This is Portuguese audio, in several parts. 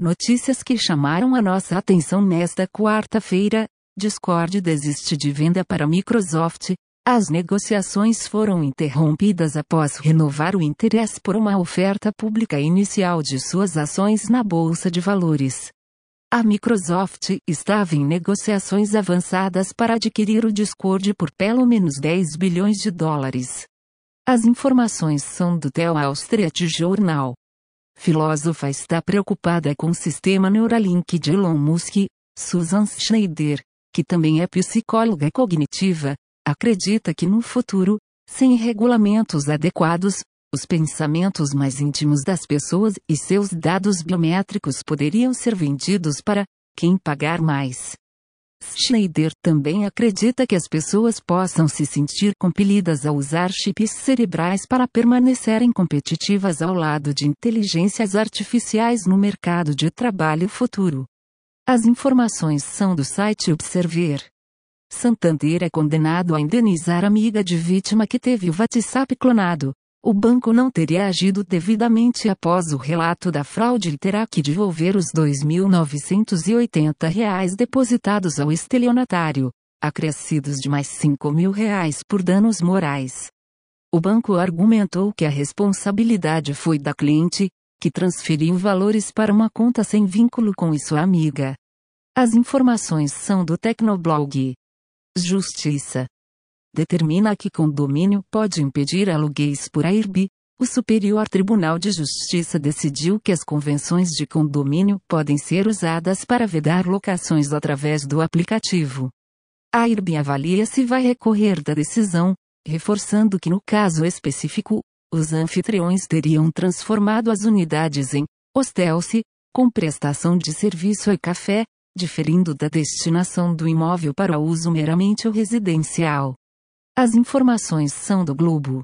Notícias que chamaram a nossa atenção nesta quarta-feira: Discord desiste de venda para Microsoft. As negociações foram interrompidas após renovar o interesse por uma oferta pública inicial de suas ações na Bolsa de Valores. A Microsoft estava em negociações avançadas para adquirir o Discord por pelo menos 10 bilhões de dólares. As informações são do Wall Street Journal. Filósofa está preocupada com o sistema Neuralink de Elon Musk. Susan Schneider, que também é psicóloga cognitiva, acredita que no futuro, sem regulamentos adequados, os pensamentos mais íntimos das pessoas e seus dados biométricos poderiam ser vendidos para quem pagar mais. Schneider também acredita que as pessoas possam se sentir compelidas a usar chips cerebrais para permanecerem competitivas ao lado de inteligências artificiais no mercado de trabalho futuro. As informações são do site Observer. Santander é condenado a indenizar amiga de vítima que teve o WhatsApp clonado. O banco não teria agido devidamente após o relato da fraude e terá que devolver os R$ 2.980 depositados ao estelionatário, acrescidos de mais R$ 5.000 por danos morais. O banco argumentou que a responsabilidade foi da cliente, que transferiu valores para uma conta sem vínculo com sua amiga. As informações são do Tecnoblog. Justiça determina que condomínio pode impedir aluguéis por AIRB, o Superior Tribunal de Justiça decidiu que as convenções de condomínio podem ser usadas para vedar locações através do aplicativo. A AIRB avalia se vai recorrer da decisão, reforçando que no caso específico, os anfitriões teriam transformado as unidades em hostel-se, com prestação de serviço e café, diferindo da destinação do imóvel para uso meramente residencial. As informações são do Globo.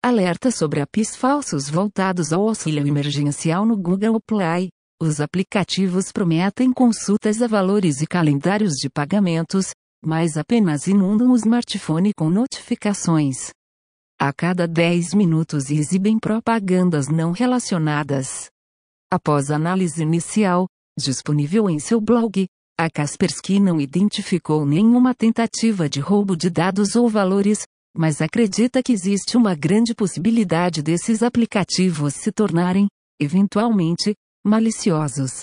Alerta sobre apps falsos voltados ao auxílio emergencial no Google Play. Os aplicativos prometem consultas a valores e calendários de pagamentos, mas apenas inundam o smartphone com notificações. A cada 10 minutos exibem propagandas não relacionadas. Após análise inicial, disponível em seu blog, a Kaspersky não identificou nenhuma tentativa de roubo de dados ou valores, mas acredita que existe uma grande possibilidade desses aplicativos se tornarem, eventualmente, maliciosos.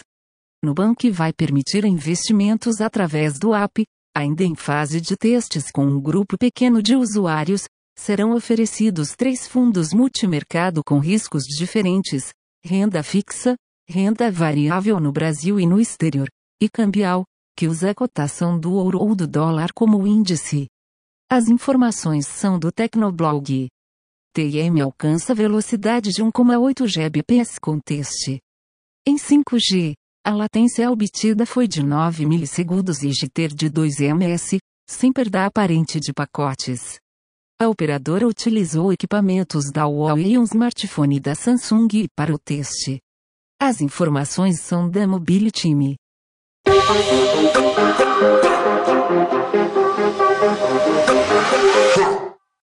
Nubank vai permitir investimentos através do app, ainda em fase de testes com um grupo pequeno de usuários, serão oferecidos três fundos multimercado com riscos diferentes: renda fixa, renda variável no Brasil e no exterior, e cambial, que usa a cotação do ouro ou do dólar como índice. As informações são do Tecnoblog. TM alcança velocidade de 1,8 Gbps com teste. Em 5G, a latência obtida foi de 9 milissegundos e GTR de 2 ms, sem perda aparente de pacotes. A operadora utilizou equipamentos da Huawei e um smartphone da Samsung para o teste. As informações são da Mobile Thank